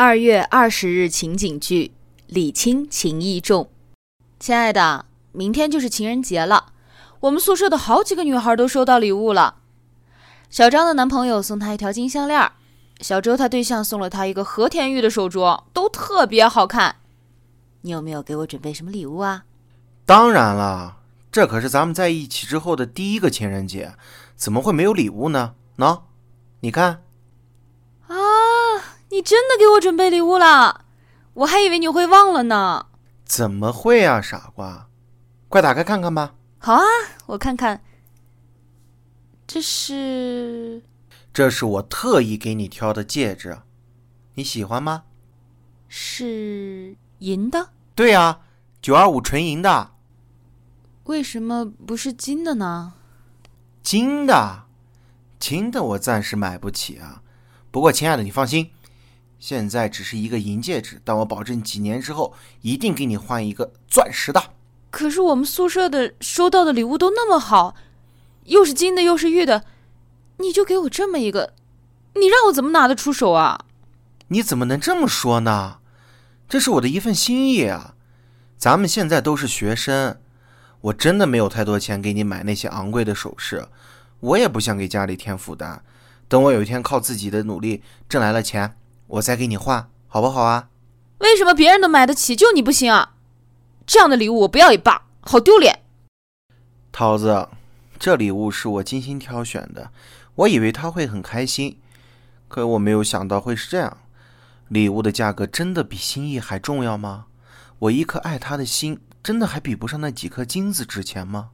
二月二十日情景剧，礼轻情意重。亲爱的，明天就是情人节了，我们宿舍的好几个女孩都收到礼物了。小张的男朋友送她一条金项链，小周他对象送了她一个和田玉的手镯，都特别好看。你有没有给我准备什么礼物啊？当然了，这可是咱们在一起之后的第一个情人节，怎么会没有礼物呢？喏，你看。啊，你真的给我准备礼物了？我还以为你会忘了呢。怎么会啊，傻瓜！快打开看看吧。好啊，我看看。这是，这是我特意给你挑的戒指，你喜欢吗？是银的。对呀，九二五纯银的。为什么不是金的呢？金的，金的我暂时买不起啊。不过，亲爱的，你放心，现在只是一个银戒指，但我保证几年之后一定给你换一个钻石的。可是我们宿舍的收到的礼物都那么好，又是金的又是玉的，你就给我这么一个，你让我怎么拿得出手啊？你怎么能这么说呢？这是我的一份心意啊！咱们现在都是学生。我真的没有太多钱给你买那些昂贵的首饰，我也不想给家里添负担。等我有一天靠自己的努力挣来了钱，我再给你换，好不好啊？为什么别人都买得起，就你不行啊？这样的礼物我不要也罢，好丢脸。桃子，这礼物是我精心挑选的，我以为他会很开心，可我没有想到会是这样。礼物的价格真的比心意还重要吗？我一颗爱他的心。真的还比不上那几颗金子值钱吗？